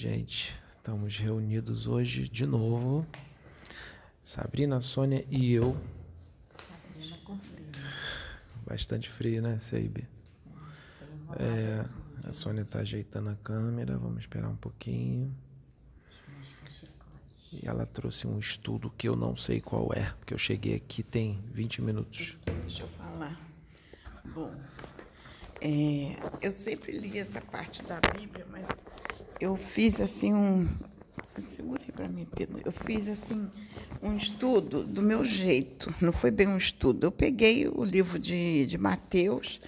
gente. Estamos reunidos hoje de novo. Sabrina, Sônia e eu. Sabrina com frio. Bastante frio, né, Seibe? É, a Sônia está ajeitando a câmera. Vamos esperar um pouquinho. E ela trouxe um estudo que eu não sei qual é, porque eu cheguei aqui tem 20 minutos. Deixa eu falar. Bom, é, eu sempre li essa parte da Bíblia, mas eu fiz assim um. Segure para mim, Pedro. Eu fiz assim um estudo do meu jeito. Não foi bem um estudo. Eu peguei o livro de, de Mateus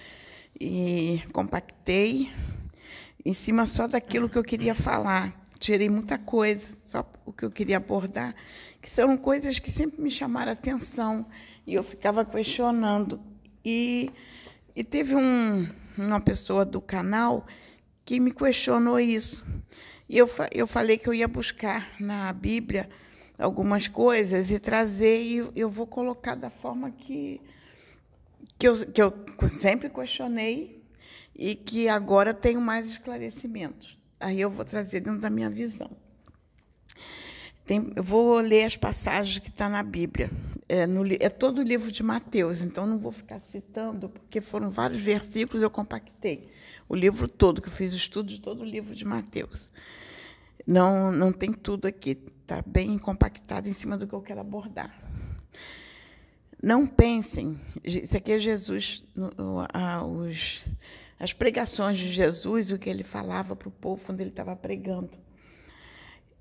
e compactei em cima só daquilo que eu queria falar. Tirei muita coisa, só o que eu queria abordar, que são coisas que sempre me chamaram atenção e eu ficava questionando. E, e teve um, uma pessoa do canal que me questionou isso. E eu, eu falei que eu ia buscar na Bíblia algumas coisas e trazer, e eu vou colocar da forma que, que, eu, que eu sempre questionei e que agora tenho mais esclarecimentos. Aí eu vou trazer dentro da minha visão. Tem, eu vou ler as passagens que estão tá na Bíblia. É, no, é, todo o livro de Mateus, então não vou ficar citando, porque foram vários versículos, eu compactei o livro todo, que eu fiz o estudo de todo o livro de Mateus. Não, não tem tudo aqui, está bem compactado em cima do que eu quero abordar. Não pensem, isso aqui é Jesus, os, as pregações de Jesus, o que ele falava para o povo quando ele estava pregando.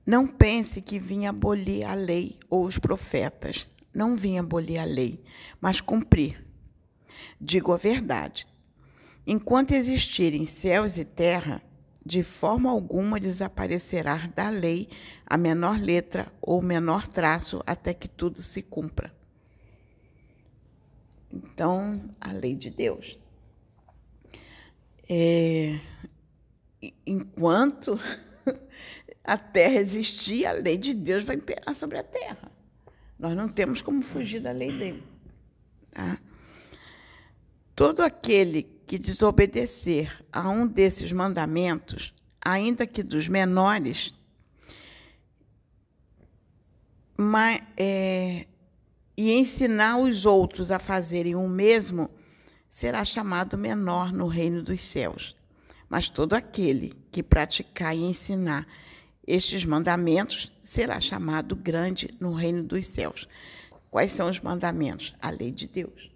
Não pense que vinha abolir a lei ou os profetas. Não vinha abolir a lei, mas cumprir. Digo a verdade. Enquanto existirem céus e terra, de forma alguma desaparecerá da lei a menor letra ou menor traço até que tudo se cumpra. Então, a lei de Deus. É, enquanto a terra existir, a lei de Deus vai imperar sobre a terra. Nós não temos como fugir da lei dele. Tá? Todo aquele que desobedecer a um desses mandamentos, ainda que dos menores, mas, é, e ensinar os outros a fazerem o mesmo, será chamado menor no reino dos céus. Mas todo aquele que praticar e ensinar estes mandamentos será chamado grande no reino dos céus. Quais são os mandamentos? A lei de Deus.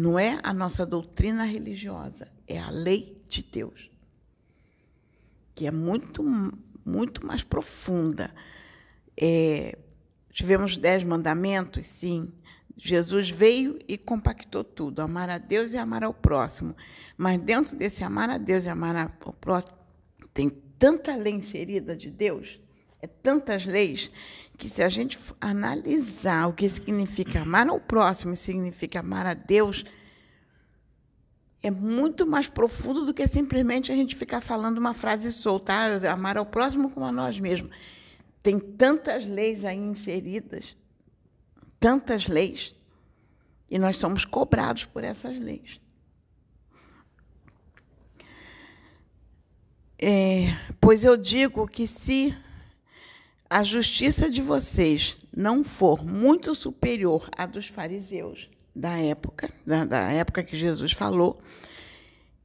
Não é a nossa doutrina religiosa, é a lei de Deus, que é muito, muito mais profunda. É, tivemos dez mandamentos, sim. Jesus veio e compactou tudo, amar a Deus e amar ao próximo. Mas dentro desse amar a Deus e amar ao próximo, tem tanta lei inserida de Deus, é tantas leis, que se a gente analisar o que significa amar ao próximo e significa amar a Deus, é muito mais profundo do que simplesmente a gente ficar falando uma frase solta, ah, amar ao próximo como a nós mesmos. Tem tantas leis aí inseridas, tantas leis, e nós somos cobrados por essas leis. É, pois eu digo que se a justiça de vocês não for muito superior à dos fariseus da época, da, da época que Jesus falou,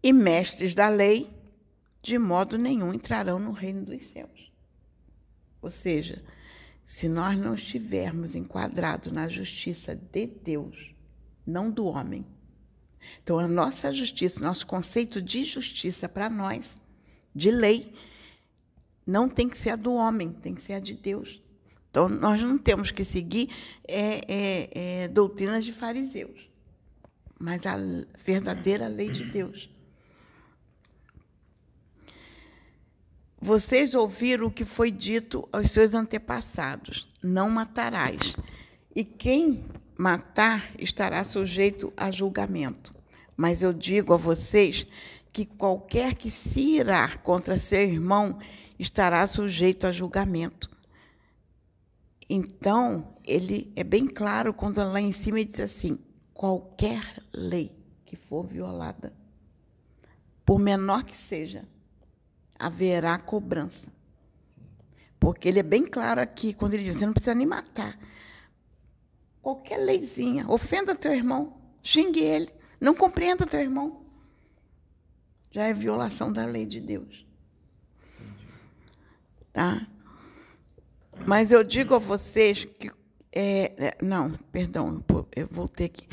e mestres da lei, de modo nenhum entrarão no reino dos céus. Ou seja, se nós não estivermos enquadrados na justiça de Deus, não do homem. Então, a nossa justiça, nosso conceito de justiça para nós de lei. Não tem que ser a do homem, tem que ser a de Deus. Então, nós não temos que seguir é, é, é, doutrinas de fariseus, mas a verdadeira lei de Deus. Vocês ouviram o que foi dito aos seus antepassados: não matarás. E quem matar estará sujeito a julgamento. Mas eu digo a vocês que qualquer que se irar contra seu irmão estará sujeito a julgamento. Então, ele é bem claro quando lá em cima ele diz assim: qualquer lei que for violada, por menor que seja, haverá cobrança. porque ele é bem claro aqui, quando ele diz: você não precisa nem matar. Qualquer leizinha, ofenda teu irmão, xingue ele, não compreenda teu irmão. Já é violação da lei de Deus. Tá? Mas eu digo a vocês que. É, é não, perdão, eu voltei aqui.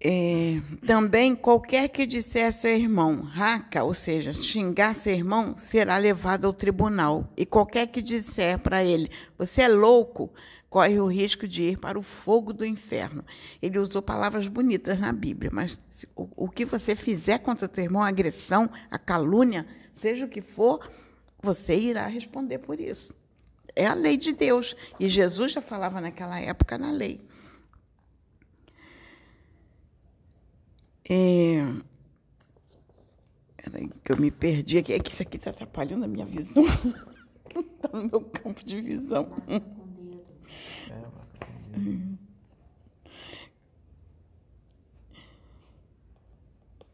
É, também qualquer que disser a seu irmão raca, ou seja, xingar seu irmão, será levado ao tribunal. E qualquer que disser para ele, você é louco, corre o risco de ir para o fogo do inferno. Ele usou palavras bonitas na Bíblia, mas o, o que você fizer contra teu irmão, a agressão, a calúnia, seja o que for, você irá responder por isso. É a lei de Deus. E Jesus já falava naquela época na lei. É... Peraí, que eu me perdi aqui. É que isso aqui está atrapalhando a minha visão. Está no meu campo de visão.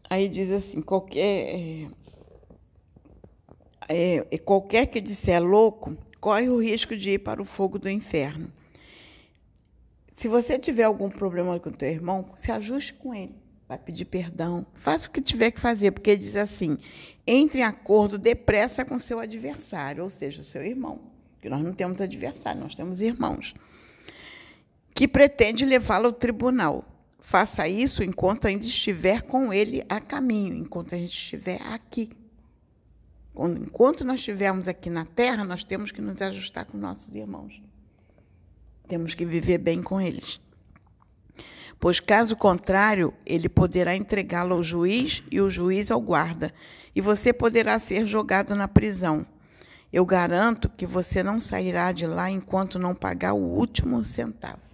Aí diz assim, qualquer, é, qualquer que disser louco, corre o risco de ir para o fogo do inferno. Se você tiver algum problema com o teu irmão, se ajuste com ele vai pedir perdão, faça o que tiver que fazer, porque ele diz assim: entre em acordo depressa com seu adversário, ou seja, seu irmão, que nós não temos adversário, nós temos irmãos, que pretende levá-lo ao tribunal. Faça isso enquanto ainda estiver com ele a caminho, enquanto a gente estiver aqui. Enquanto nós estivermos aqui na terra, nós temos que nos ajustar com nossos irmãos. Temos que viver bem com eles pois caso contrário, ele poderá entregá-lo ao juiz e o juiz ao guarda, e você poderá ser jogado na prisão. Eu garanto que você não sairá de lá enquanto não pagar o último centavo.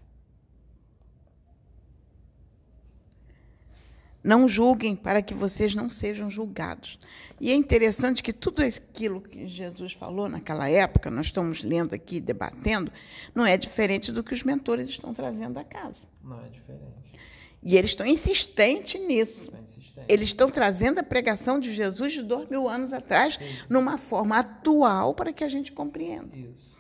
Não julguem para que vocês não sejam julgados. E é interessante que tudo aquilo que Jesus falou naquela época, nós estamos lendo aqui, debatendo, não é diferente do que os mentores estão trazendo a casa. Não é diferente. E eles estão insistentes nisso. Eles estão trazendo a pregação de Jesus de dois mil anos atrás, Sim. numa forma atual, para que a gente compreenda. Isso.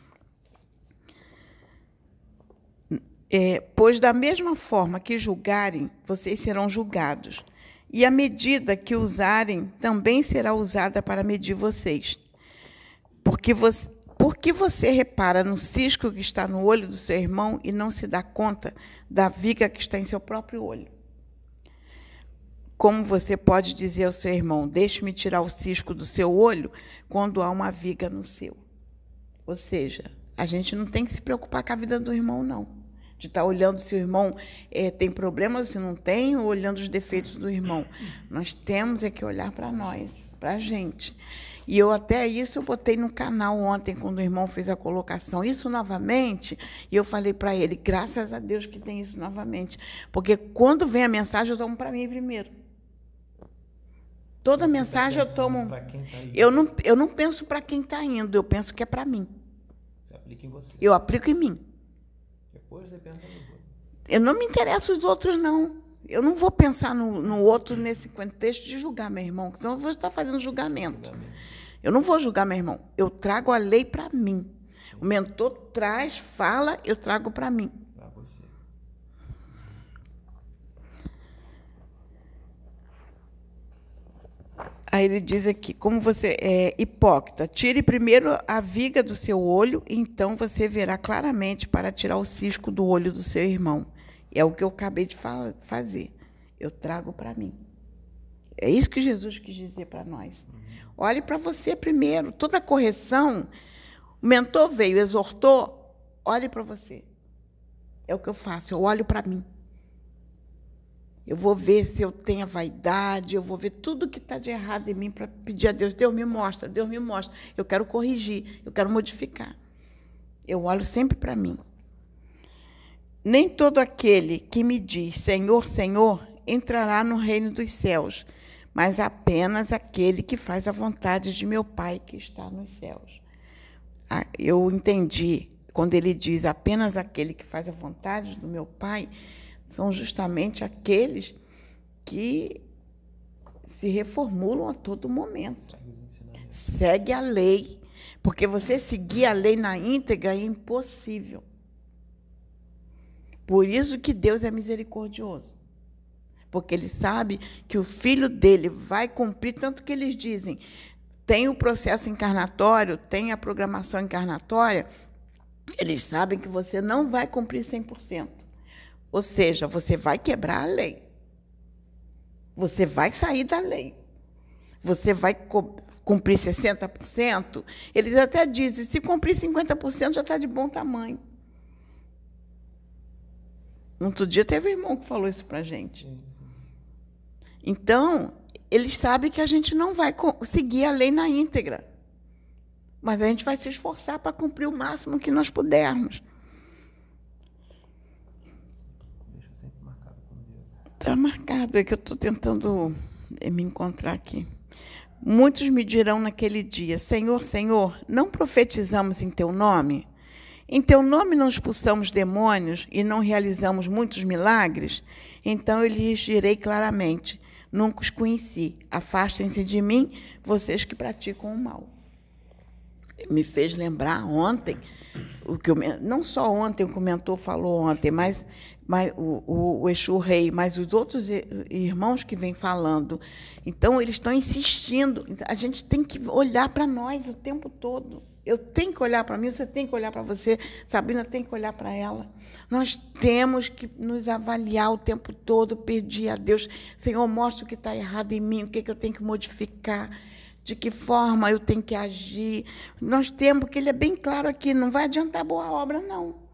É, pois da mesma forma que julgarem, vocês serão julgados. E a medida que usarem também será usada para medir vocês. Porque você, porque você repara no cisco que está no olho do seu irmão e não se dá conta da viga que está em seu próprio olho? Como você pode dizer ao seu irmão: Deixe-me tirar o cisco do seu olho, quando há uma viga no seu? Ou seja, a gente não tem que se preocupar com a vida do irmão, não de estar tá olhando se o irmão é, tem problemas, se não tem, ou olhando os defeitos do irmão. Nós temos é que olhar para nós, para a gente. E eu até isso eu botei no canal ontem, quando o irmão fez a colocação. Isso novamente, e eu falei para ele, graças a Deus que tem isso novamente. Porque quando vem a mensagem, eu tomo para mim primeiro. Toda tá mensagem eu tomo. Tá eu, não, eu não penso para quem está indo, eu penso que é para mim. Você aplica em você. Eu aplico em mim. Depois você pensa nos outros. Eu não me interesso os outros, não. Eu não vou pensar no, no outro nesse contexto de julgar meu irmão, senão eu vou estar fazendo julgamento. julgamento. Eu não vou julgar meu irmão. Eu trago a lei para mim. O mentor traz, fala, eu trago para mim. Para você. Aí ele diz aqui, como você é hipócrita, tire primeiro a viga do seu olho, então você verá claramente para tirar o cisco do olho do seu irmão. É o que eu acabei de fazer. Eu trago para mim. É isso que Jesus quis dizer para nós. Olhe para você primeiro. Toda correção, o mentor veio, exortou, olhe para você. É o que eu faço, eu olho para mim. Eu vou ver se eu tenho vaidade, eu vou ver tudo que está de errado em mim para pedir a Deus. Deus me mostra, Deus me mostra. Eu quero corrigir, eu quero modificar. Eu olho sempre para mim. Nem todo aquele que me diz Senhor, Senhor entrará no reino dos céus, mas apenas aquele que faz a vontade de meu Pai que está nos céus. Ah, eu entendi quando ele diz apenas aquele que faz a vontade do meu Pai são justamente aqueles que se reformulam a todo momento. Segue a lei. Porque você seguir a lei na íntegra é impossível. Por isso que Deus é misericordioso. Porque ele sabe que o filho dele vai cumprir, tanto que eles dizem: tem o processo encarnatório, tem a programação encarnatória, eles sabem que você não vai cumprir 100%. Ou seja, você vai quebrar a lei. Você vai sair da lei. Você vai cumprir 60%. Eles até dizem: se cumprir 50%, já está de bom tamanho. Outro dia teve um irmão que falou isso para a gente. Então, eles sabem que a gente não vai seguir a lei na íntegra. Mas a gente vai se esforçar para cumprir o máximo que nós pudermos. Está marcado, é que eu estou tentando eh, me encontrar aqui. Muitos me dirão naquele dia: Senhor, Senhor, não profetizamos em teu nome? Em teu nome não expulsamos demônios e não realizamos muitos milagres? Então eu lhes direi claramente: nunca os conheci. Afastem-se de mim, vocês que praticam o mal. Me fez lembrar ontem, o que eu, não só ontem o comentou falou ontem, mas, mas o, o, o Exu Rei, mas os outros irmãos que vêm falando. Então, eles estão insistindo. A gente tem que olhar para nós o tempo todo. Eu tenho que olhar para mim, você tem que olhar para você, Sabrina tem que olhar para ela. Nós temos que nos avaliar o tempo todo, pedir a Deus, Senhor, mostra o que está errado em mim, o que, é que eu tenho que modificar, de que forma eu tenho que agir. Nós temos, porque ele é bem claro aqui, não vai adiantar boa obra, não.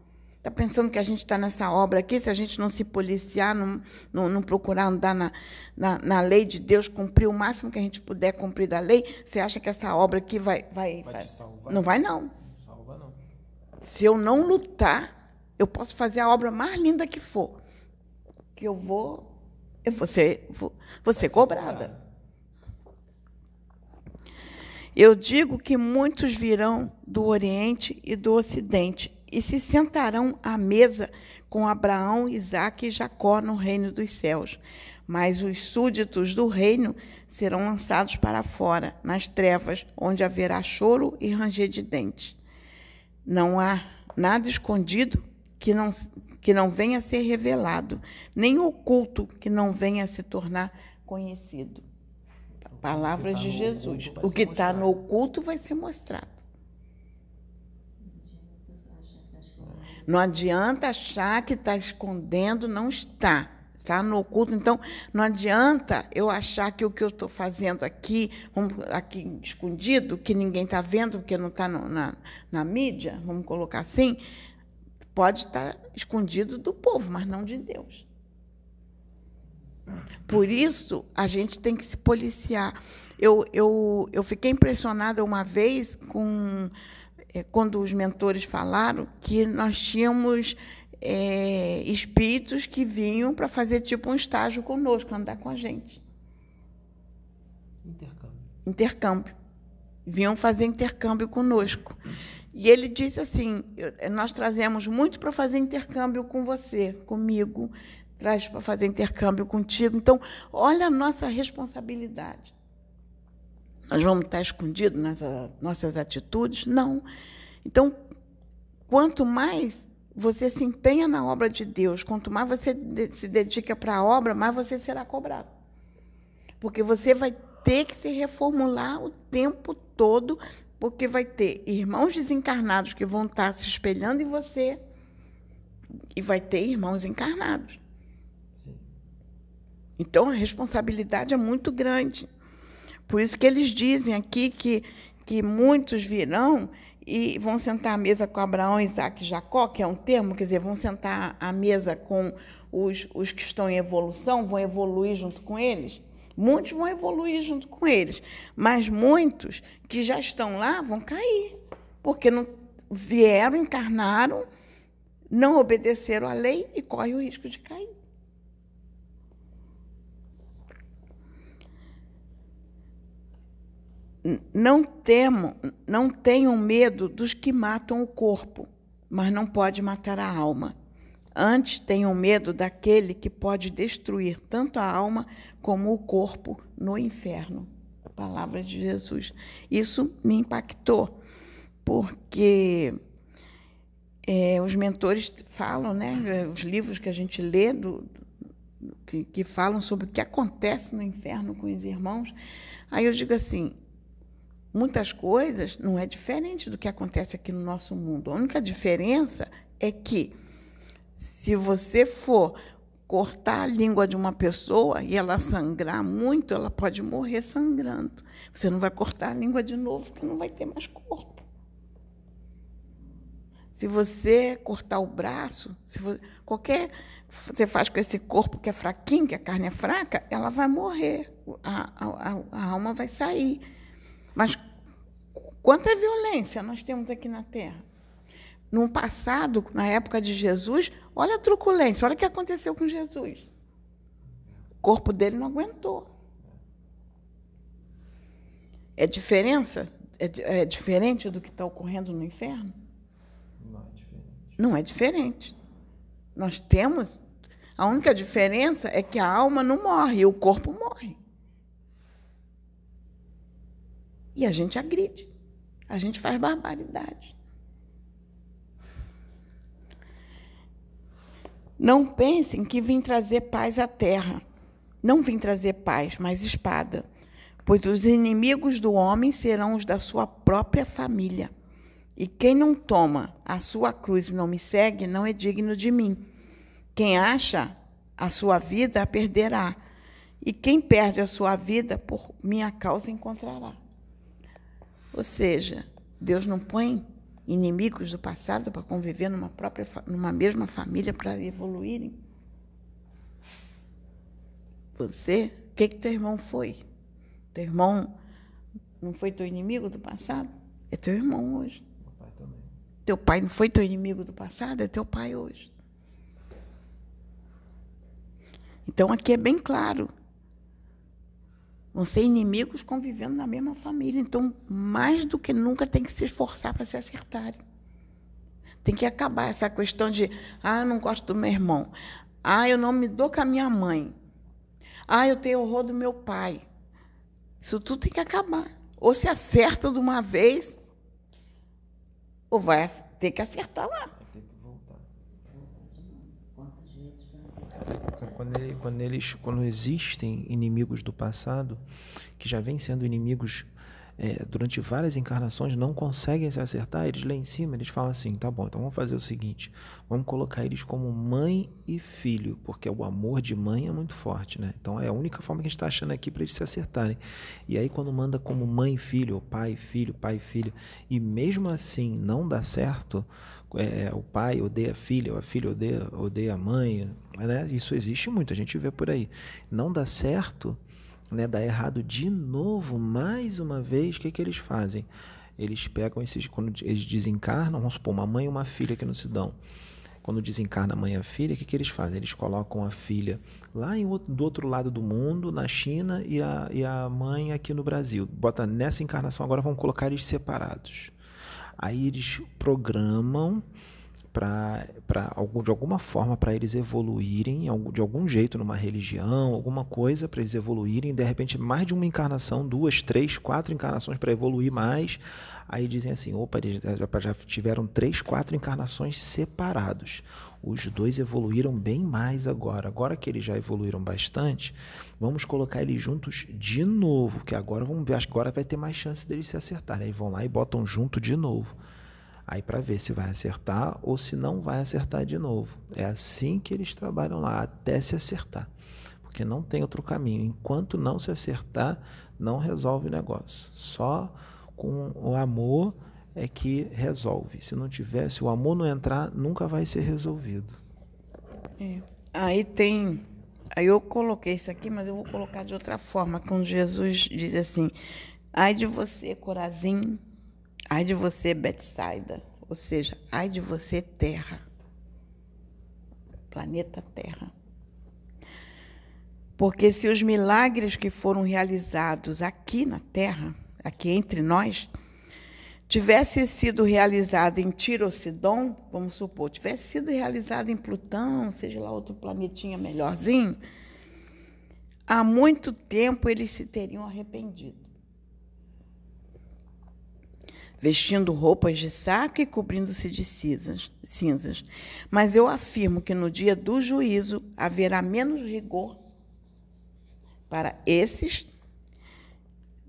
Está pensando que a gente está nessa obra aqui, se a gente não se policiar, não, não, não procurar andar na, na, na, lei de Deus, cumprir o máximo que a gente puder cumprir da lei, você acha que essa obra aqui vai. Vai, vai, vai. Não vai, não. Salva, não. Se eu não lutar, eu posso fazer a obra mais linda que for. Que eu vou. Eu vou ser, vou, vou ser cobrada. Eu digo que muitos virão do Oriente e do Ocidente e se sentarão à mesa com Abraão, Isaque e Jacó no reino dos céus. Mas os súditos do reino serão lançados para fora, nas trevas, onde haverá choro e ranger de dentes. Não há nada escondido que não, que não venha a ser revelado, nem oculto que não venha a se tornar conhecido. Palavras de Jesus. O que está no oculto vai ser mostrado. Não adianta achar que está escondendo, não está. Está no oculto. Então, não adianta eu achar que o que eu estou fazendo aqui, aqui escondido, que ninguém está vendo, porque não está na, na mídia, vamos colocar assim, pode estar tá escondido do povo, mas não de Deus. Por isso, a gente tem que se policiar. Eu, eu, eu fiquei impressionada uma vez com é, quando os mentores falaram que nós tínhamos é, espíritos que vinham para fazer tipo um estágio conosco, andar com a gente. Intercâmbio. Intercâmbio. Vinham fazer intercâmbio conosco. E ele disse assim: nós trazemos muito para fazer intercâmbio com você, comigo, traz para fazer intercâmbio contigo. Então, olha a nossa responsabilidade. Nós vamos estar escondidos nas nossas atitudes? Não. Então, quanto mais você se empenha na obra de Deus, quanto mais você se dedica para a obra, mais você será cobrado. Porque você vai ter que se reformular o tempo todo, porque vai ter irmãos desencarnados que vão estar se espelhando em você e vai ter irmãos encarnados. Sim. Então a responsabilidade é muito grande. Por isso que eles dizem aqui que, que muitos virão e vão sentar à mesa com Abraão, Isaac e Jacó, que é um termo, quer dizer, vão sentar à mesa com os, os que estão em evolução, vão evoluir junto com eles. Muitos vão evoluir junto com eles, mas muitos que já estão lá vão cair, porque não vieram, encarnaram, não obedeceram à lei e correm o risco de cair. Não temo, não tenham medo dos que matam o corpo, mas não pode matar a alma. Antes tenham medo daquele que pode destruir tanto a alma como o corpo no inferno. Palavra de Jesus. Isso me impactou. porque é, os mentores falam, né, os livros que a gente lê do, do, que, que falam sobre o que acontece no inferno com os irmãos. Aí eu digo assim, muitas coisas não é diferente do que acontece aqui no nosso mundo. A única diferença é que se você for cortar a língua de uma pessoa e ela sangrar muito, ela pode morrer sangrando. Você não vai cortar a língua de novo, porque não vai ter mais corpo. Se você cortar o braço, se você, qualquer você faz com esse corpo que é fraquinho, que a carne é fraca, ela vai morrer, a, a, a alma vai sair. Mas quanta violência nós temos aqui na Terra? No passado, na época de Jesus, olha a truculência, olha o que aconteceu com Jesus. O corpo dele não aguentou. É diferença? É, é diferente do que está ocorrendo no inferno? Não é diferente. Nós temos. A única diferença é que a alma não morre e o corpo morre. E a gente agride. A gente faz barbaridade. Não pensem que vim trazer paz à terra. Não vim trazer paz, mas espada. Pois os inimigos do homem serão os da sua própria família. E quem não toma a sua cruz e não me segue, não é digno de mim. Quem acha a sua vida, a perderá. E quem perde a sua vida, por minha causa, encontrará. Ou seja, Deus não põe inimigos do passado para conviver numa, própria, numa mesma família para evoluírem. Você, o que, que teu irmão foi? Teu irmão não foi teu inimigo do passado? É teu irmão hoje. Teu pai não foi teu inimigo do passado, é teu pai hoje. Então aqui é bem claro. Vão ser inimigos convivendo na mesma família. Então, mais do que nunca, tem que se esforçar para se acertarem. Tem que acabar essa questão de, ah, eu não gosto do meu irmão. Ah, eu não me dou com a minha mãe. Ah, eu tenho horror do meu pai. Isso tudo tem que acabar. Ou se acerta de uma vez, ou vai ter que acertar lá. Vai ter que voltar. Quando, ele, quando, eles, quando existem inimigos do passado, que já vêm sendo inimigos é, durante várias encarnações não conseguem se acertar, eles lá em cima eles falam assim: tá bom, então vamos fazer o seguinte, vamos colocar eles como mãe e filho, porque o amor de mãe é muito forte, né? Então é a única forma que a gente está achando aqui para eles se acertarem. E aí quando manda como mãe e filho, ou pai e filho, pai e filho, e mesmo assim não dá certo, é, o pai odeia a filha, ou a filha odeia, odeia a mãe, né? Isso existe muito, a gente vê por aí. Não dá certo né, dá errado de novo, mais uma vez, o que, que eles fazem? Eles pegam esses. Quando eles desencarnam, vamos supor, uma mãe e uma filha que não se dão. Quando desencarna a mãe e a filha, o que, que eles fazem? Eles colocam a filha lá em, do outro lado do mundo, na China, e a, e a mãe aqui no Brasil. Bota nessa encarnação, agora vamos colocar eles separados. Aí eles programam para de alguma forma para eles evoluírem de algum jeito numa religião, alguma coisa para eles evoluírem, de repente mais de uma encarnação, duas, três, quatro encarnações para evoluir mais. Aí dizem assim, opa, eles já tiveram três, quatro encarnações separados. Os dois evoluíram bem mais agora. Agora que eles já evoluíram bastante, vamos colocar eles juntos de novo, porque agora vamos ver, agora vai ter mais chance deles se acertarem. Aí vão lá e botam junto de novo. Aí para ver se vai acertar ou se não vai acertar de novo. É assim que eles trabalham lá, até se acertar. Porque não tem outro caminho. Enquanto não se acertar, não resolve o negócio. Só com o amor é que resolve. Se não tiver, se o amor não entrar, nunca vai ser resolvido. É. Aí tem. Aí eu coloquei isso aqui, mas eu vou colocar de outra forma, quando Jesus diz assim: Ai de você, Corazim, Ai de você, Betsaida, ou seja, ai de você, Terra, planeta Terra. Porque se os milagres que foram realizados aqui na Terra, aqui entre nós, tivesse sido realizado em Tirocidon, vamos supor, tivesse sido realizado em Plutão, seja lá outro planetinha melhorzinho, há muito tempo eles se teriam arrependido. Vestindo roupas de saco e cobrindo-se de cinzas. Mas eu afirmo que no dia do juízo haverá menos rigor para esses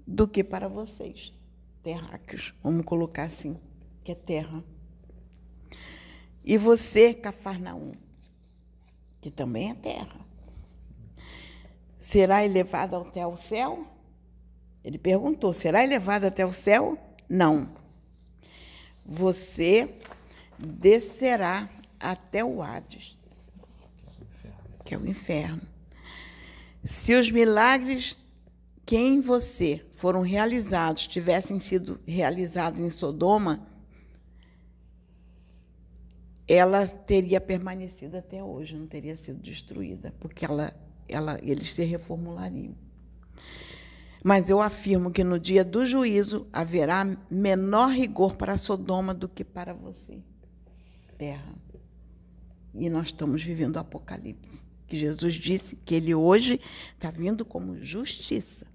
do que para vocês, terráqueos. Vamos colocar assim, que é terra. E você, Cafarnaum, que também é terra, será elevado até o céu? Ele perguntou: será elevado até o céu? Não. Você descerá até o Hades, que é o inferno. Se os milagres que em você foram realizados tivessem sido realizados em Sodoma, ela teria permanecido até hoje, não teria sido destruída, porque ela, ela, eles se reformulariam. Mas eu afirmo que no dia do juízo haverá menor rigor para Sodoma do que para você, terra. E nós estamos vivendo o Apocalipse, que Jesus disse que ele hoje está vindo como justiça.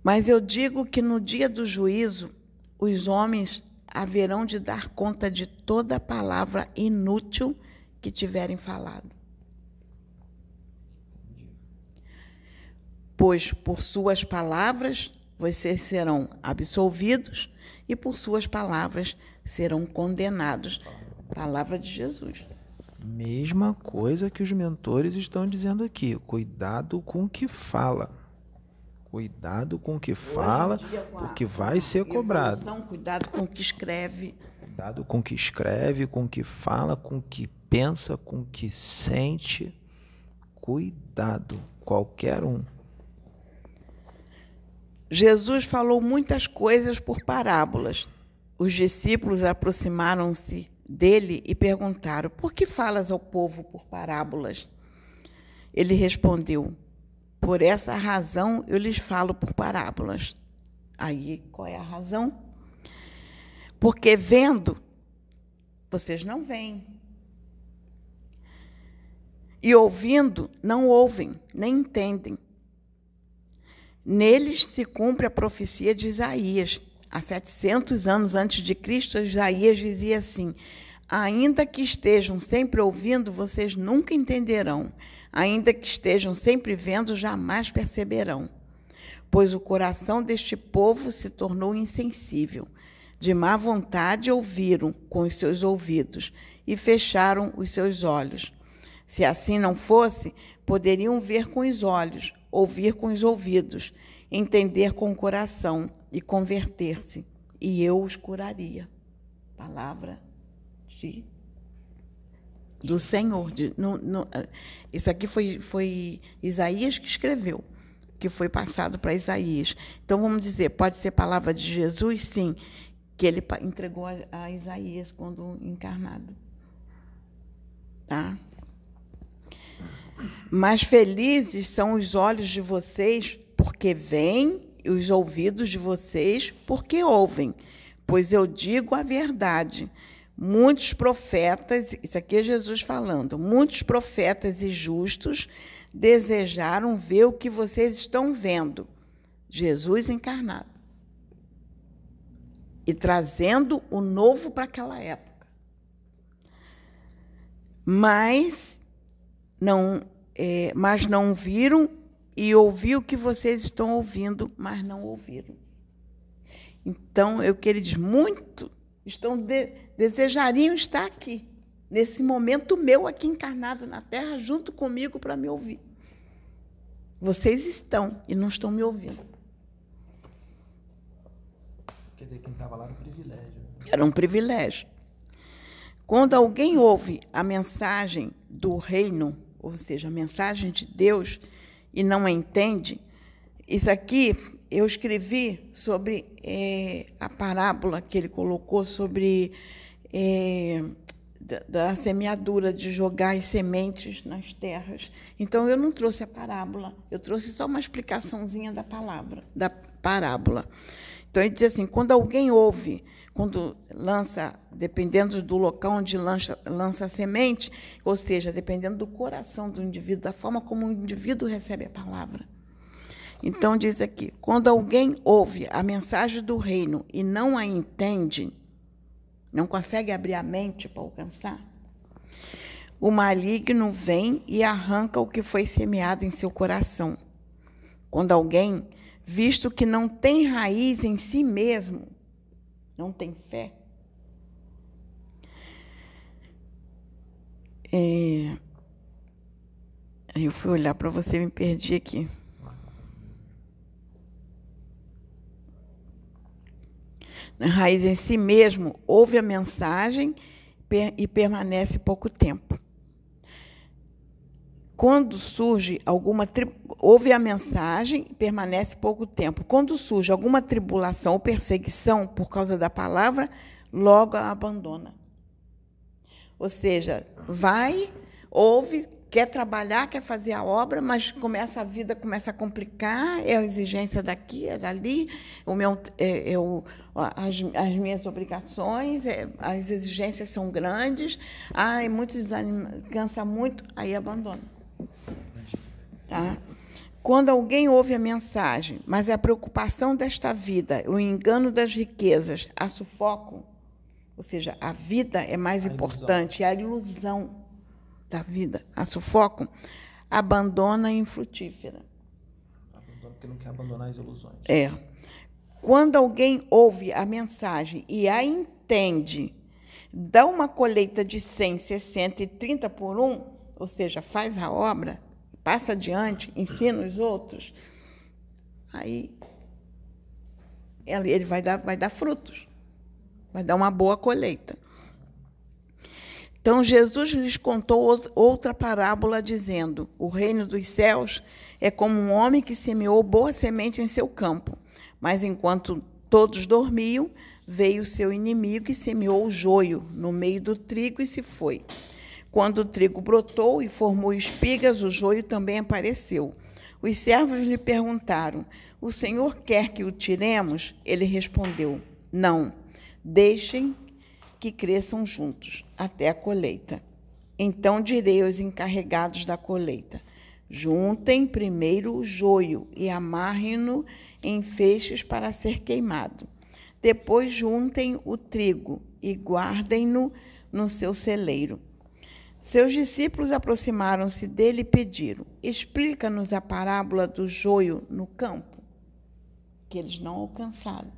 Mas eu digo que no dia do juízo, os homens haverão de dar conta de toda palavra inútil que tiverem falado. Pois por suas palavras vocês serão absolvidos e por suas palavras serão condenados. Palavra de Jesus. Mesma coisa que os mentores estão dizendo aqui. Cuidado com o que fala. Cuidado com o que fala, porque vai ser cobrado. Cuidado com o que escreve. Cuidado com o que escreve, com o que fala, com o que pensa, com o que sente. Cuidado, qualquer um. Jesus falou muitas coisas por parábolas. Os discípulos aproximaram-se dele e perguntaram: Por que falas ao povo por parábolas? Ele respondeu: Por essa razão eu lhes falo por parábolas. Aí qual é a razão? Porque vendo, vocês não veem. E ouvindo, não ouvem, nem entendem. Neles se cumpre a profecia de Isaías. Há 700 anos antes de Cristo, Isaías dizia assim: Ainda que estejam sempre ouvindo, vocês nunca entenderão. Ainda que estejam sempre vendo, jamais perceberão. Pois o coração deste povo se tornou insensível. De má vontade ouviram com os seus ouvidos e fecharam os seus olhos. Se assim não fosse, poderiam ver com os olhos, ouvir com os ouvidos, entender com o coração e converter-se, e eu os curaria. Palavra de do Senhor. De, no, no, isso aqui foi, foi Isaías que escreveu, que foi passado para Isaías. Então, vamos dizer, pode ser palavra de Jesus? Sim, que ele entregou a, a Isaías quando encarnado. Tá? Mas felizes são os olhos de vocês porque veem, e os ouvidos de vocês porque ouvem. Pois eu digo a verdade. Muitos profetas, isso aqui é Jesus falando, muitos profetas e justos desejaram ver o que vocês estão vendo. Jesus encarnado. E trazendo o novo para aquela época. Mas não é, mas não viram, e ouvi o que vocês estão ouvindo, mas não ouviram. Então, eu que ele diz, muito estão de, desejariam estar aqui, nesse momento meu aqui encarnado na Terra, junto comigo para me ouvir. Vocês estão e não estão me ouvindo. Quer dizer, quem estava lá era um privilégio. Né? Era um privilégio. Quando alguém ouve a mensagem do reino, ou seja, a mensagem de Deus, e não a entende, isso aqui eu escrevi sobre é, a parábola que ele colocou sobre é, da, da, semeadura, de jogar as sementes nas terras. Então, eu não trouxe a parábola, eu trouxe só uma explicaçãozinha da palavra, da parábola. Então, ele diz assim: quando alguém ouve quando lança, dependendo do local onde lança, lança a semente, ou seja, dependendo do coração do indivíduo, da forma como o indivíduo recebe a palavra. Então diz aqui: quando alguém ouve a mensagem do reino e não a entende, não consegue abrir a mente para alcançar, o maligno vem e arranca o que foi semeado em seu coração. Quando alguém, visto que não tem raiz em si mesmo, não tem fé, é... Aí eu fui olhar para você e me perdi aqui. Na raiz em si mesmo, ouve a mensagem e permanece pouco tempo. Quando surge alguma ouve a mensagem permanece pouco tempo. Quando surge alguma tribulação ou perseguição por causa da palavra, logo a abandona. Ou seja, vai, ouve, quer trabalhar, quer fazer a obra, mas começa a vida começa a complicar, é a exigência daqui, é dali, o meu, é, é o, as, as, minhas obrigações, é, as exigências são grandes, ai, muito desanima, cansa muito, aí abandona. Tá? Quando alguém ouve a mensagem, mas a preocupação desta vida, o engano das riquezas, a sufoco, ou seja, a vida é mais a importante, ilusão. a ilusão da vida a sufoco, abandona infrutífera. Abandona porque não quer abandonar as ilusões. É. Quando alguém ouve a mensagem e a entende, dá uma colheita de 100, 60 e 30 por um, ou seja, faz a obra, passa adiante, ensina os outros, aí ele vai dar, vai dar frutos, vai dar uma boa colheita. Então Jesus lhes contou outra parábola, dizendo: O reino dos céus é como um homem que semeou boa semente em seu campo. Mas enquanto todos dormiam, veio seu inimigo e semeou o joio no meio do trigo e se foi. Quando o trigo brotou e formou espigas, o joio também apareceu. Os servos lhe perguntaram: O senhor quer que o tiremos? Ele respondeu: Não. Deixem que cresçam juntos até a colheita. Então direi aos encarregados da colheita: juntem primeiro o joio e amarrem-no em feixes para ser queimado. Depois juntem o trigo e guardem-no no seu celeiro. Seus discípulos aproximaram-se dele e pediram: Explica-nos a parábola do joio no campo, que eles não alcançaram.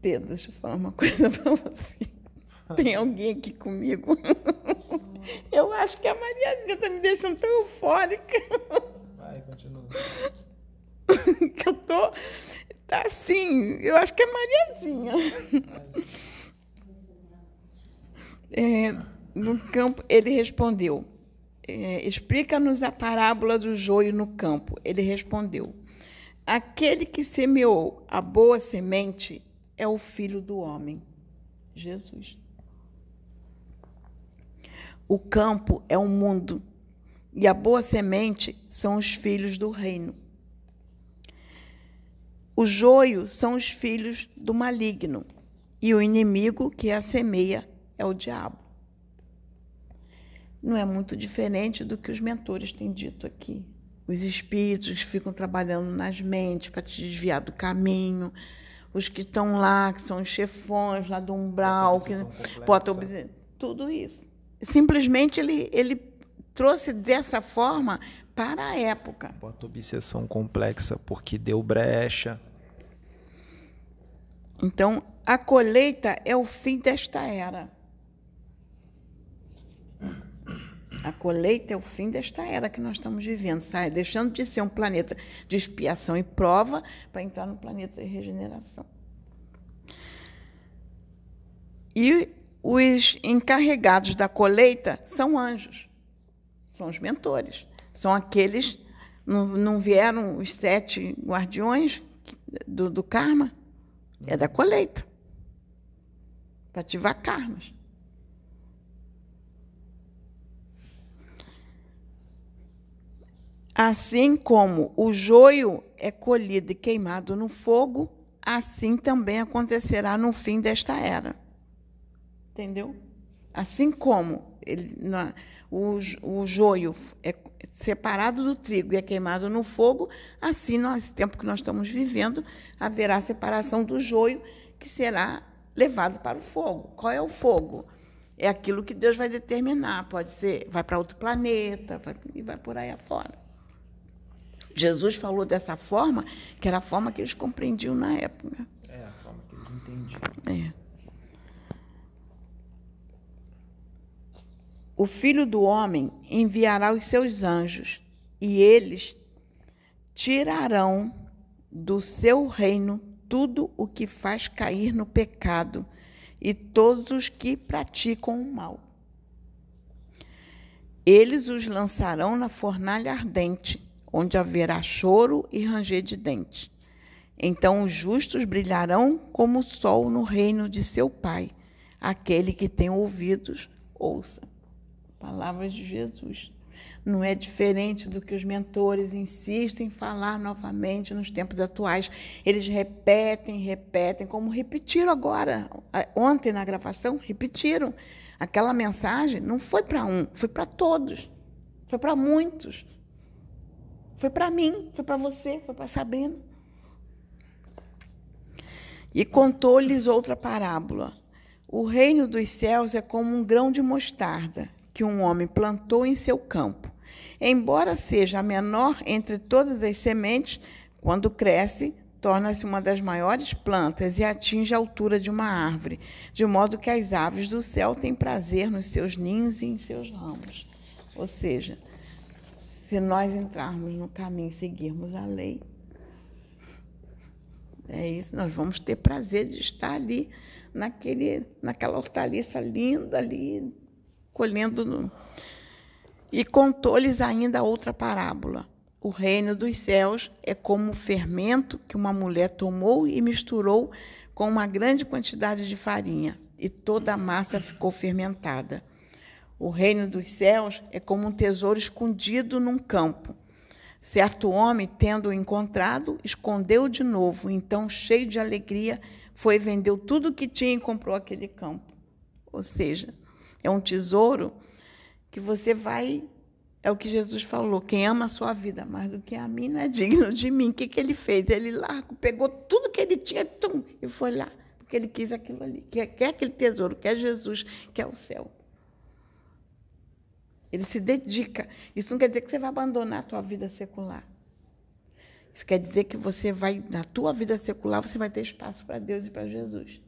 Pedro, deixa eu falar uma coisa para você. Tem alguém aqui comigo? Eu acho que a Mariazinha está me deixando tão eufórica. Vai, continua. Que eu tô. Tá assim, eu acho que é Mariazinha. É, no campo, ele respondeu: é, Explica-nos a parábola do joio no campo. Ele respondeu: Aquele que semeou a boa semente é o Filho do Homem, Jesus. O campo é o mundo e a boa semente são os filhos do reino. O joio são os filhos do maligno e o inimigo que a semeia é o diabo. Não é muito diferente do que os mentores têm dito aqui. Os espíritos ficam trabalhando nas mentes para te desviar do caminho, os que estão lá, que são os chefões lá do umbral, que bota tudo isso. Simplesmente ele, ele trouxe dessa forma para a época. Bota obsessão complexa porque deu brecha. Então, a colheita é o fim desta era. A colheita é o fim desta era que nós estamos vivendo, sai deixando de ser um planeta de expiação e prova para entrar no planeta de regeneração. E os encarregados da colheita são anjos, são os mentores, são aqueles. Não, não vieram os sete guardiões do, do karma? É da colheita para ativar karmas. Assim como o joio é colhido e queimado no fogo, assim também acontecerá no fim desta era. Entendeu? Assim como Ele, o, o joio é separado do trigo e é queimado no fogo, assim, nesse tempo que nós estamos vivendo, haverá separação do joio, que será levado para o fogo. Qual é o fogo? É aquilo que Deus vai determinar. Pode ser, vai para outro planeta, vai, e vai por aí afora. Jesus falou dessa forma, que era a forma que eles compreendiam na época. É, a forma que eles entendiam. É. O filho do homem enviará os seus anjos, e eles tirarão do seu reino tudo o que faz cair no pecado e todos os que praticam o mal. Eles os lançarão na fornalha ardente onde haverá choro e ranger de dentes. Então os justos brilharão como o sol no reino de seu Pai. Aquele que tem ouvidos, ouça. Palavras de Jesus. Não é diferente do que os mentores insistem em falar novamente nos tempos atuais. Eles repetem, repetem, como repetiram agora, ontem na gravação, repetiram. Aquela mensagem não foi para um, foi para todos, foi para muitos. Foi para mim, foi para você, foi para Sabrina. E contou-lhes outra parábola. O reino dos céus é como um grão de mostarda que um homem plantou em seu campo. Embora seja a menor entre todas as sementes, quando cresce, torna-se uma das maiores plantas e atinge a altura de uma árvore, de modo que as aves do céu têm prazer nos seus ninhos e em seus ramos. Ou seja, se nós entrarmos no caminho e seguirmos a lei, é isso, nós vamos ter prazer de estar ali, naquele, naquela hortaliça linda ali, colhendo. No... E contou-lhes ainda outra parábola. O reino dos céus é como o fermento que uma mulher tomou e misturou com uma grande quantidade de farinha, e toda a massa ficou fermentada. O reino dos céus é como um tesouro escondido num campo. Certo homem, tendo-o encontrado, escondeu de novo. Então, cheio de alegria, foi vendeu tudo o que tinha e comprou aquele campo. Ou seja, é um tesouro que você vai. É o que Jesus falou: quem ama a sua vida mais do que a mim não é digno de mim. O que, que ele fez? Ele largou, pegou tudo que ele tinha tum, e foi lá, porque ele quis aquilo ali. Quer, quer aquele tesouro, quer Jesus, quer o céu. Ele se dedica. Isso não quer dizer que você vai abandonar a tua vida secular. Isso quer dizer que você vai, na tua vida secular, você vai ter espaço para Deus e para Jesus.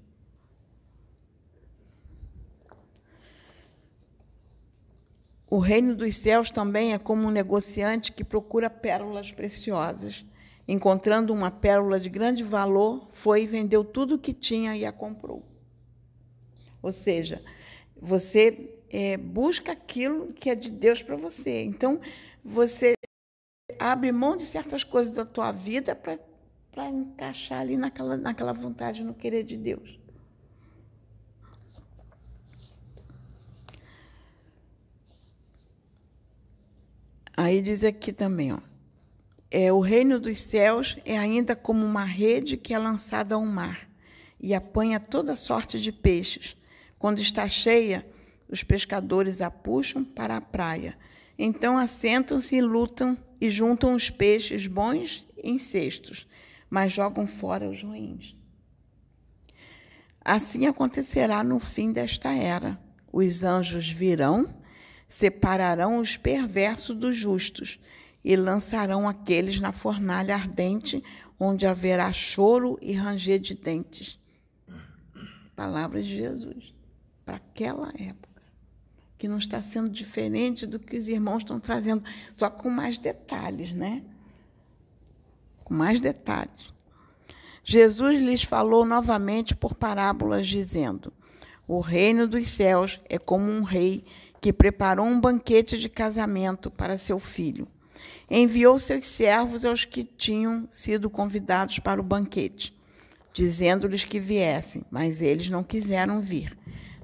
O reino dos céus também é como um negociante que procura pérolas preciosas. Encontrando uma pérola de grande valor, foi e vendeu tudo o que tinha e a comprou. Ou seja, você é, busca aquilo que é de Deus para você. Então, você abre mão de certas coisas da tua vida para encaixar ali naquela, naquela vontade, no querer de Deus. Aí diz aqui também, ó, é, o reino dos céus é ainda como uma rede que é lançada ao mar e apanha toda sorte de peixes. Quando está cheia, os pescadores a puxam para a praia. Então assentam-se e lutam e juntam os peixes bons em cestos, mas jogam fora os ruins. Assim acontecerá no fim desta era. Os anjos virão, separarão os perversos dos justos e lançarão aqueles na fornalha ardente, onde haverá choro e ranger de dentes. Palavras de Jesus para aquela época que não está sendo diferente do que os irmãos estão trazendo, só com mais detalhes, né? Com mais detalhes. Jesus lhes falou novamente por parábolas, dizendo: O reino dos céus é como um rei que preparou um banquete de casamento para seu filho. Enviou seus servos aos que tinham sido convidados para o banquete, dizendo-lhes que viessem, mas eles não quiseram vir.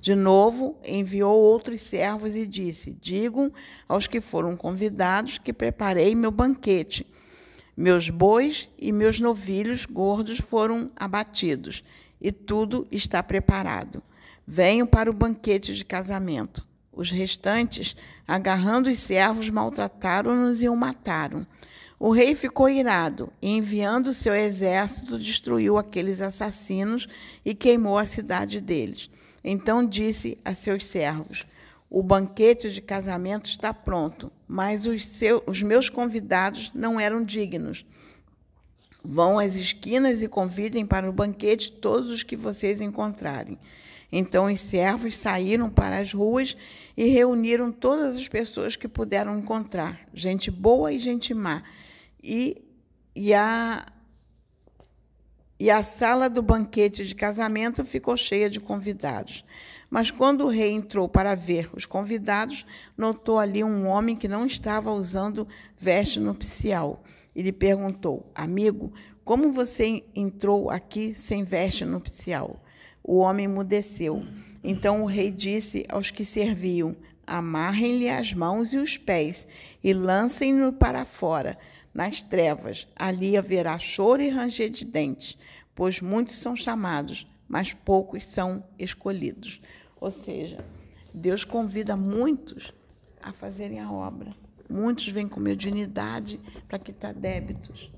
De novo, enviou outros servos e disse: Digam aos que foram convidados que preparei meu banquete. Meus bois e meus novilhos gordos foram abatidos, e tudo está preparado. Venham para o banquete de casamento. Os restantes, agarrando os servos, maltrataram-nos e o mataram. O rei ficou irado e, enviando seu exército, destruiu aqueles assassinos e queimou a cidade deles. Então disse a seus servos: O banquete de casamento está pronto, mas os, seus, os meus convidados não eram dignos. Vão às esquinas e convidem para o banquete todos os que vocês encontrarem. Então os servos saíram para as ruas e reuniram todas as pessoas que puderam encontrar, gente boa e gente má. E, e, a, e a sala do banquete de casamento ficou cheia de convidados. Mas quando o rei entrou para ver os convidados, notou ali um homem que não estava usando veste nupcial. Ele perguntou: Amigo, como você entrou aqui sem veste nupcial? O homem emudeceu. Então o rei disse aos que serviam: Amarrem-lhe as mãos e os pés e lancem-no para fora, nas trevas. Ali haverá choro e ranger de dentes, pois muitos são chamados, mas poucos são escolhidos. Ou seja, Deus convida muitos a fazerem a obra. Muitos vêm com mediunidade para quitar débitos.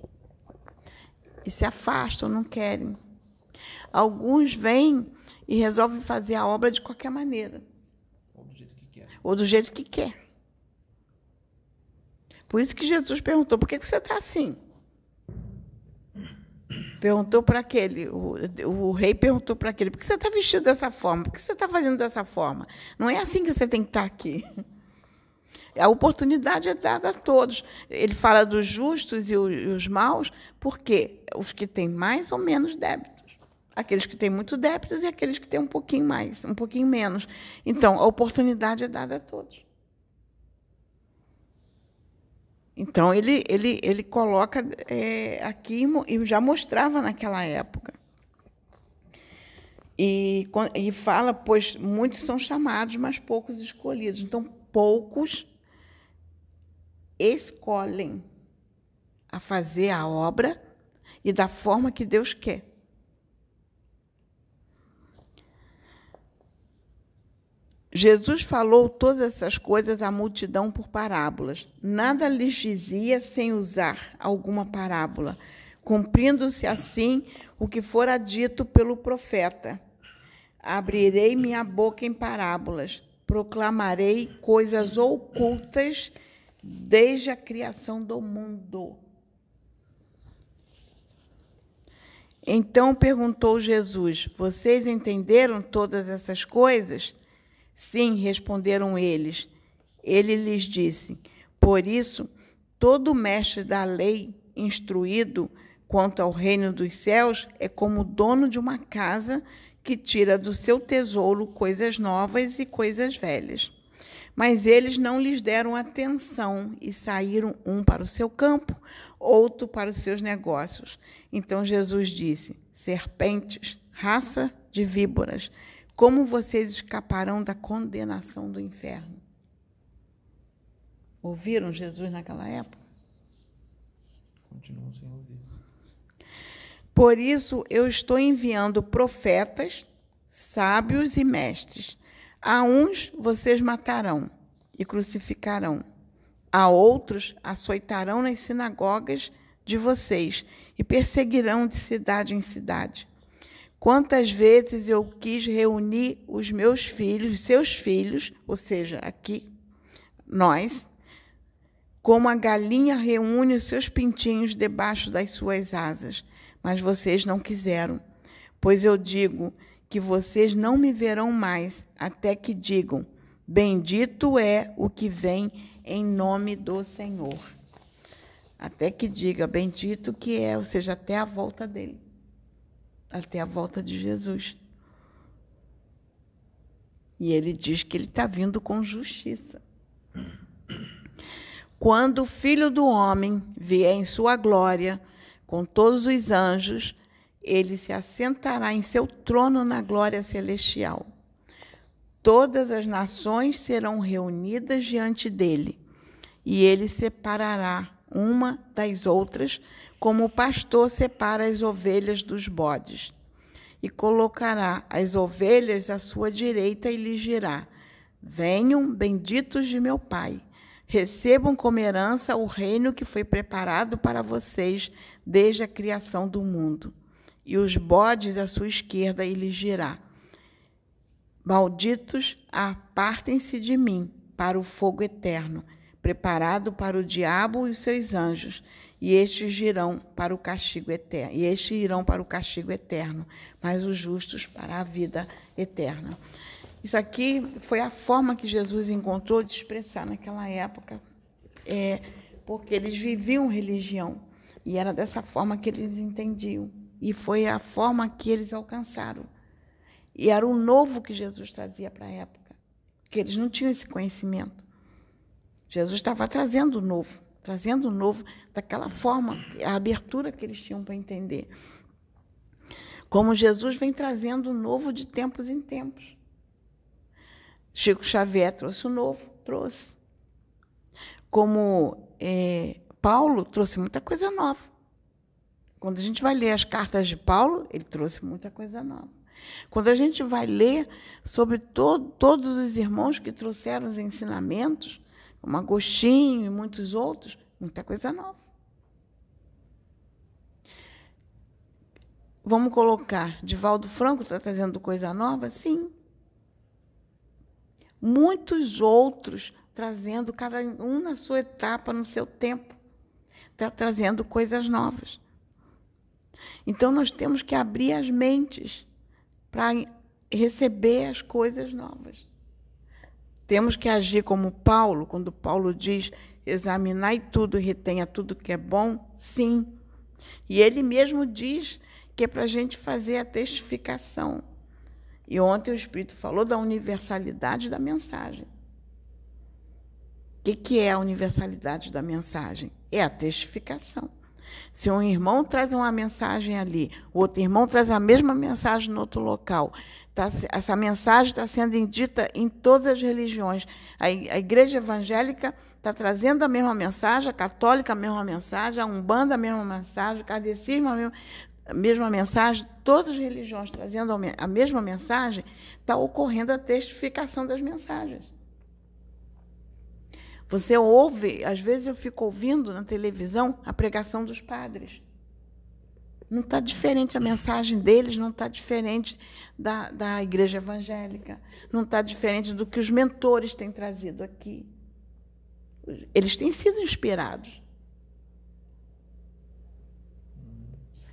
E se afastam, não querem. Alguns vêm e resolvem fazer a obra de qualquer maneira. Ou do jeito que quer. Ou do jeito que quer. Por isso que Jesus perguntou: por que você está assim? Perguntou para aquele, o, o, rei perguntou para aquele: por que você está vestido dessa forma? Por que você está fazendo dessa forma? Não é assim que você tem que estar tá aqui. A oportunidade é dada a todos. Ele fala dos justos e os maus, porque os que têm mais ou menos débitos. Aqueles que têm muito débitos e aqueles que têm um pouquinho mais, um pouquinho menos. Então, a oportunidade é dada a todos. Então, ele, ele, ele coloca é, aqui e já mostrava naquela época. E, e fala, pois muitos são chamados, mas poucos escolhidos. Então, poucos escolhem a fazer a obra e da forma que Deus quer. Jesus falou todas essas coisas à multidão por parábolas. Nada lhes dizia sem usar alguma parábola, cumprindo-se assim o que fora dito pelo profeta. Abrirei minha boca em parábolas, proclamarei coisas ocultas desde a criação do mundo. Então perguntou Jesus: Vocês entenderam todas essas coisas? Sim, responderam eles. Ele lhes disse: Por isso, todo mestre da lei, instruído quanto ao reino dos céus, é como dono de uma casa que tira do seu tesouro coisas novas e coisas velhas. Mas eles não lhes deram atenção e saíram um para o seu campo, outro para os seus negócios. Então Jesus disse: Serpentes, raça de víboras, como vocês escaparão da condenação do inferno? Ouviram Jesus naquela época? Continuam sem ouvir. Por isso eu estou enviando profetas, sábios e mestres a uns vocês matarão e crucificarão, a outros açoitarão nas sinagogas de vocês e perseguirão de cidade em cidade. Quantas vezes eu quis reunir os meus filhos, seus filhos, ou seja, aqui, nós, como a galinha reúne os seus pintinhos debaixo das suas asas, mas vocês não quiseram. Pois eu digo que vocês não me verão mais, até que digam: Bendito é o que vem em nome do Senhor. Até que diga: Bendito que é, ou seja, até a volta dele, até a volta de Jesus. E ele diz que ele está vindo com justiça. Quando o filho do homem vier em sua glória, com todos os anjos, ele se assentará em seu trono na glória celestial. Todas as nações serão reunidas diante dele, e ele separará uma das outras, como o pastor separa as ovelhas dos bodes. E colocará as ovelhas à sua direita e lhes dirá: Venham, benditos de meu Pai. Recebam como herança o reino que foi preparado para vocês desde a criação do mundo. E os bodes à sua esquerda ele dirá: Malditos, apartem-se de mim para o fogo eterno, preparado para o diabo e os seus anjos, e estes irão para o castigo eterno, e estes irão para o castigo eterno, mas os justos para a vida eterna. Isso aqui foi a forma que Jesus encontrou de expressar naquela época, é, porque eles viviam religião e era dessa forma que eles entendiam e foi a forma que eles alcançaram. E era o novo que Jesus trazia para a época, que eles não tinham esse conhecimento. Jesus estava trazendo o novo, trazendo o novo daquela forma, a abertura que eles tinham para entender. Como Jesus vem trazendo o novo de tempos em tempos. Chico Xavier trouxe o novo, trouxe. Como é, Paulo trouxe muita coisa nova. Quando a gente vai ler as cartas de Paulo, ele trouxe muita coisa nova. Quando a gente vai ler sobre to todos os irmãos que trouxeram os ensinamentos, como Agostinho e muitos outros, muita coisa nova. Vamos colocar, Divaldo Franco está trazendo coisa nova? Sim muitos outros trazendo cada um na sua etapa, no seu tempo, está trazendo coisas novas. Então nós temos que abrir as mentes para receber as coisas novas. Temos que agir como Paulo, quando Paulo diz: examinai tudo e retenha tudo que é bom, sim. E ele mesmo diz que é para a gente fazer a testificação. E ontem o Espírito falou da universalidade da mensagem. O que, que é a universalidade da mensagem? É a testificação. Se um irmão traz uma mensagem ali, o outro irmão traz a mesma mensagem no outro local, tá, essa mensagem está sendo dita em todas as religiões. A, a igreja evangélica está trazendo a mesma mensagem, a católica a mesma mensagem, a umbanda a mesma mensagem, o kardecismo a mesma a mesma mensagem, todas as religiões trazendo a mesma mensagem, está ocorrendo a testificação das mensagens. Você ouve, às vezes eu fico ouvindo na televisão a pregação dos padres. Não está diferente a mensagem deles, não está diferente da, da igreja evangélica, não está diferente do que os mentores têm trazido aqui. Eles têm sido inspirados.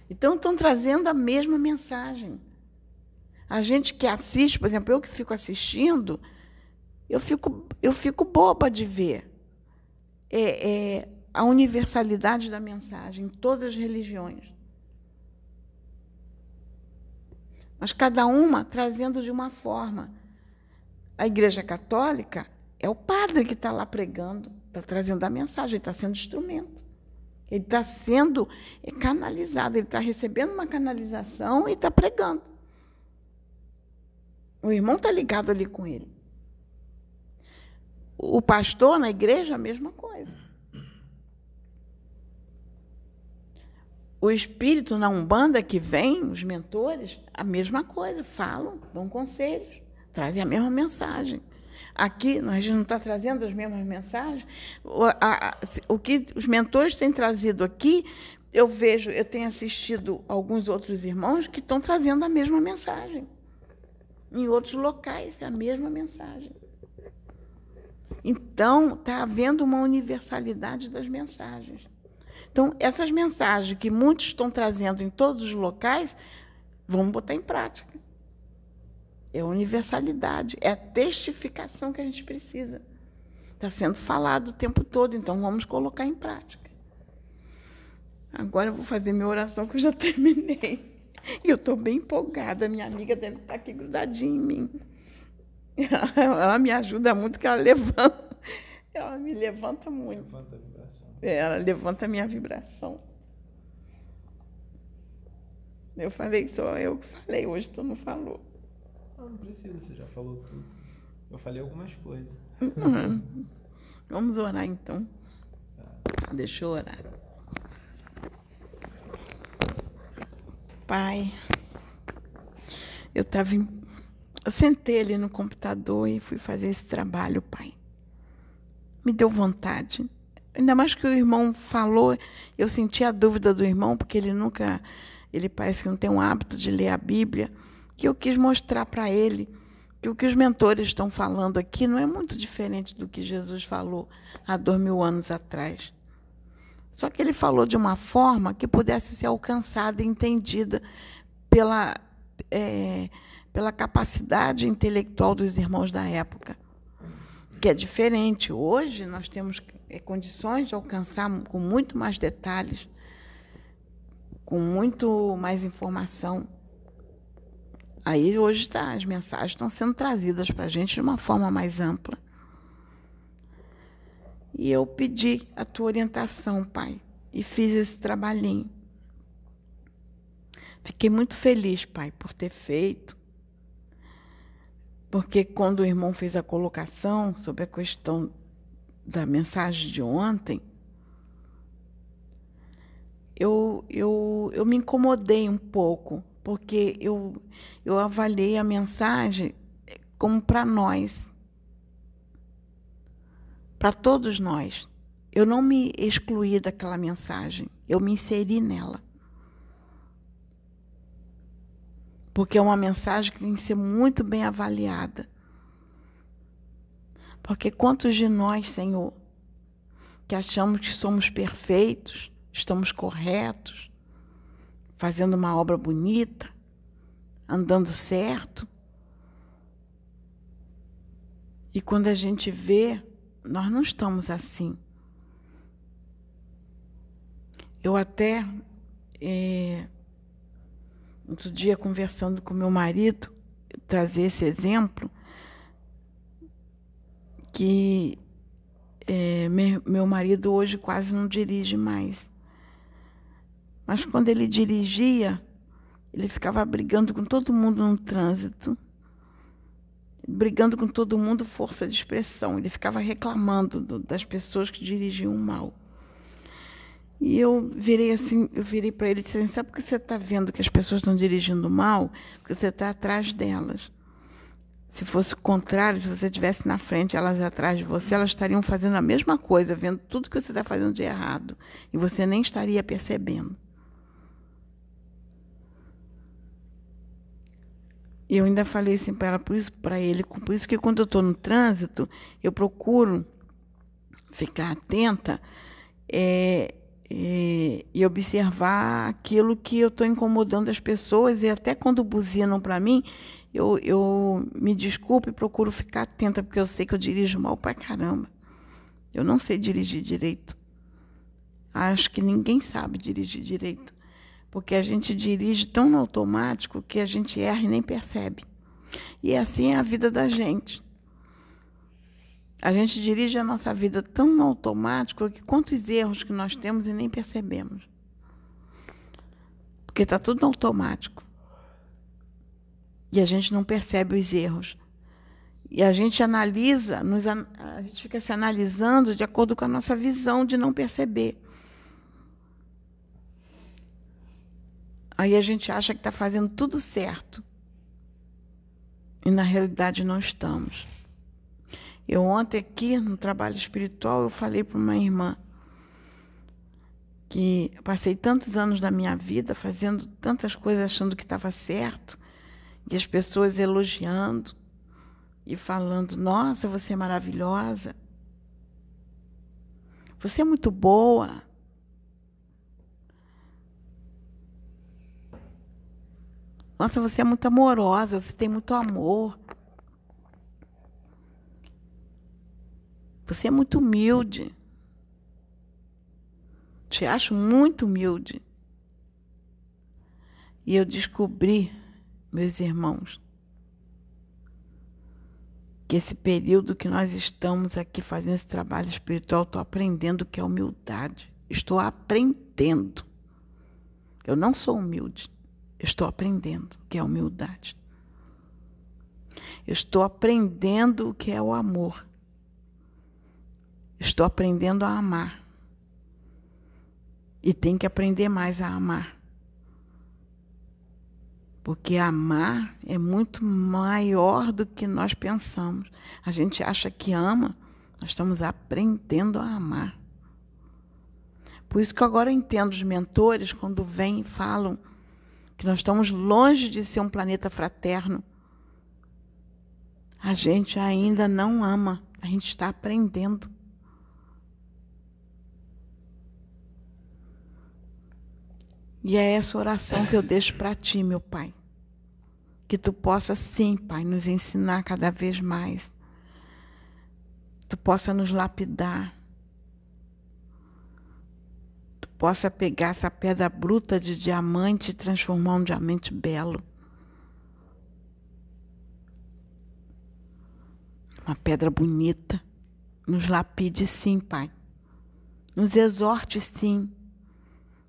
Então, estão trazendo a mesma mensagem. A gente que assiste, por exemplo, eu que fico assistindo, eu fico, eu fico boba de ver é, é, a universalidade da mensagem em todas as religiões. Mas cada uma trazendo de uma forma. A Igreja Católica é o padre que está lá pregando, está trazendo a mensagem, está sendo instrumento. Ele está sendo canalizado, ele está recebendo uma canalização e está pregando. O irmão está ligado ali com ele. O pastor na igreja, a mesma coisa. O espírito na Umbanda que vem, os mentores, a mesma coisa, falam, dão conselhos, trazem a mesma mensagem. Aqui, a gente não está trazendo as mesmas mensagens. O, a, a, o que os mentores têm trazido aqui, eu vejo, eu tenho assistido alguns outros irmãos que estão trazendo a mesma mensagem. Em outros locais, é a mesma mensagem. Então, está havendo uma universalidade das mensagens. Então, essas mensagens que muitos estão trazendo em todos os locais, vamos botar em prática. É universalidade, é a testificação que a gente precisa. Está sendo falado o tempo todo, então vamos colocar em prática. Agora eu vou fazer minha oração, que eu já terminei. E eu estou bem empolgada. Minha amiga deve estar aqui grudadinha em mim. Ela me ajuda muito, que ela levanta. Ela me levanta muito. Levanta ela levanta a minha vibração. Eu falei, só eu que falei, hoje tu não falou. Não, não precisa, você já falou tudo. Eu falei algumas coisas. Uhum. Vamos orar então. Tá. Deixa eu orar. Pai, eu estava eu sentei ali no computador e fui fazer esse trabalho, pai. Me deu vontade. Ainda mais que o irmão falou, eu senti a dúvida do irmão, porque ele nunca, ele parece que não tem um hábito de ler a Bíblia, que eu quis mostrar para ele que o que os mentores estão falando aqui não é muito diferente do que Jesus falou há dois mil anos atrás. Só que ele falou de uma forma que pudesse ser alcançada e entendida pela, é, pela capacidade intelectual dos irmãos da época, que é diferente. Hoje nós temos é, condições de alcançar com muito mais detalhes, com muito mais informação. Aí hoje tá, as mensagens estão sendo trazidas para a gente de uma forma mais ampla. E eu pedi a tua orientação, pai, e fiz esse trabalhinho. Fiquei muito feliz, pai, por ter feito. Porque quando o irmão fez a colocação sobre a questão da mensagem de ontem, eu, eu, eu me incomodei um pouco, porque eu, eu avaliei a mensagem como para nós, para todos nós. Eu não me excluí daquela mensagem, eu me inseri nela. Porque é uma mensagem que tem que ser muito bem avaliada. Porque quantos de nós, Senhor, que achamos que somos perfeitos, estamos corretos, fazendo uma obra bonita, andando certo, e quando a gente vê, nós não estamos assim. Eu até, é, outro dia, conversando com meu marido, trazer esse exemplo, que é, meu marido hoje quase não dirige mais. Mas quando ele dirigia, ele ficava brigando com todo mundo no trânsito, brigando com todo mundo, força de expressão. Ele ficava reclamando do, das pessoas que dirigiam mal. E eu virei assim, eu virei para ele e disse assim, sabe por que você está vendo que as pessoas estão dirigindo mal? Porque você está atrás delas. Se fosse o contrário, se você estivesse na frente, elas atrás de você, elas estariam fazendo a mesma coisa, vendo tudo que você está fazendo de errado. E você nem estaria percebendo. E eu ainda falei assim para ela, por isso para ele, por isso que quando eu estou no trânsito, eu procuro ficar atenta é, é, e observar aquilo que eu estou incomodando as pessoas e até quando buzinam para mim, eu, eu me desculpo e procuro ficar atenta, porque eu sei que eu dirijo mal para caramba. Eu não sei dirigir direito. Acho que ninguém sabe dirigir direito. Porque a gente dirige tão no automático que a gente erra e nem percebe. E assim é a vida da gente. A gente dirige a nossa vida tão no automático que quantos erros que nós temos e nem percebemos. Porque está tudo no automático. E a gente não percebe os erros. E a gente analisa, nos, a gente fica se analisando de acordo com a nossa visão de não perceber. Aí a gente acha que está fazendo tudo certo. E na realidade não estamos. Eu ontem aqui, no trabalho espiritual, eu falei para uma irmã que passei tantos anos da minha vida fazendo tantas coisas achando que estava certo e as pessoas elogiando e falando: Nossa, você é maravilhosa. Você é muito boa. Nossa, você é muito amorosa, você tem muito amor. Você é muito humilde. Te acho muito humilde. E eu descobri meus irmãos, que esse período que nós estamos aqui fazendo esse trabalho espiritual, estou aprendendo o que é humildade. Estou aprendendo. Eu não sou humilde. Estou aprendendo o que é humildade. Estou aprendendo o que é o amor. Estou aprendendo a amar. E tem que aprender mais a amar. Porque amar é muito maior do que nós pensamos. A gente acha que ama, nós estamos aprendendo a amar. Por isso que agora eu entendo os mentores quando vêm e falam que nós estamos longe de ser um planeta fraterno. A gente ainda não ama, a gente está aprendendo. E é essa oração que eu deixo para ti, meu Pai. Que tu possa, sim, Pai, nos ensinar cada vez mais. Tu possa nos lapidar. Tu possa pegar essa pedra bruta de diamante e transformar um diamante belo. Uma pedra bonita. Nos lapide, sim, Pai. Nos exorte, sim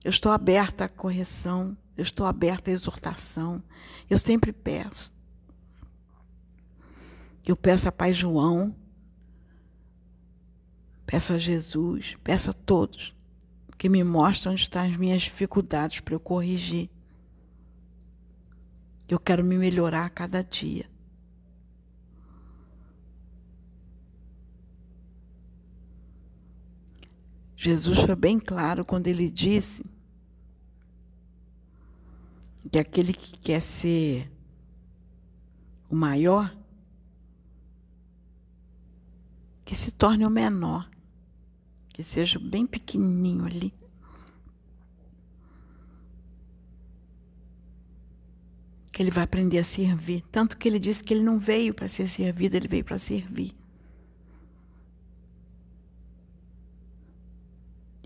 eu estou aberta à correção, eu estou aberta à exortação. Eu sempre peço. Eu peço a Pai João, peço a Jesus, peço a todos que me mostrem onde estão as minhas dificuldades para eu corrigir. Eu quero me melhorar a cada dia. Jesus foi bem claro quando ele disse que aquele que quer ser o maior, que se torne o menor, que seja bem pequenininho ali. Que ele vai aprender a servir. Tanto que ele disse que ele não veio para ser servido, ele veio para servir.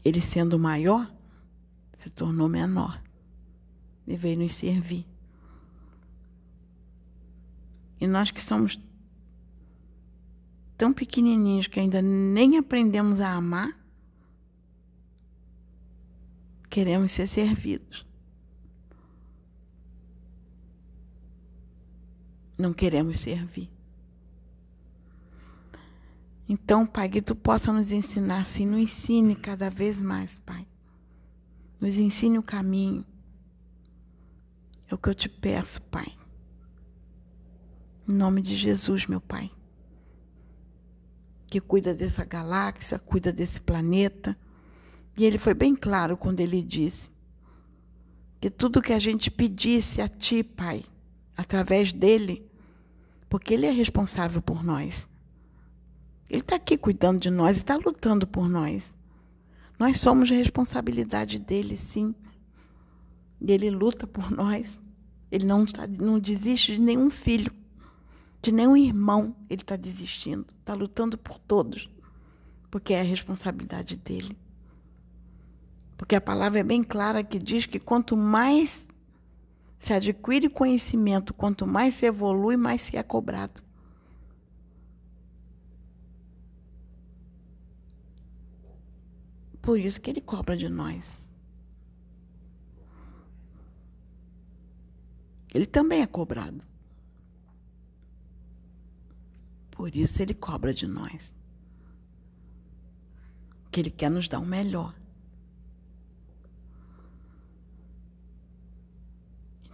Ele sendo maior, se tornou menor e veio nos servir. E nós que somos tão pequenininhos que ainda nem aprendemos a amar, queremos ser servidos. Não queremos servir. Então, Pai, que tu possa nos ensinar assim, nos ensine cada vez mais, Pai. Nos ensine o caminho. É o que eu te peço, Pai. Em nome de Jesus, meu Pai. Que cuida dessa galáxia, cuida desse planeta. E ele foi bem claro quando ele disse que tudo que a gente pedisse a Ti, Pai, através dele, porque ele é responsável por nós ele está aqui cuidando de nós e está lutando por nós. Nós somos responsabilidade dele, sim. E ele luta por nós. Ele não, está, não desiste de nenhum filho, de nenhum irmão. Ele está desistindo. Está lutando por todos. Porque é a responsabilidade dele. Porque a palavra é bem clara que diz que quanto mais se adquire conhecimento, quanto mais se evolui, mais se é cobrado. Por isso que ele cobra de nós. Ele também é cobrado. Por isso ele cobra de nós. Que ele quer nos dar o melhor.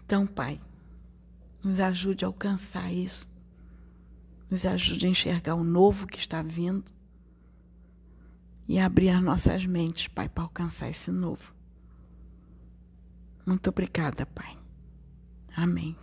Então, Pai, nos ajude a alcançar isso. Nos ajude a enxergar o novo que está vindo e abrir as nossas mentes, Pai, para alcançar esse novo. Muito obrigada, Pai. Amém.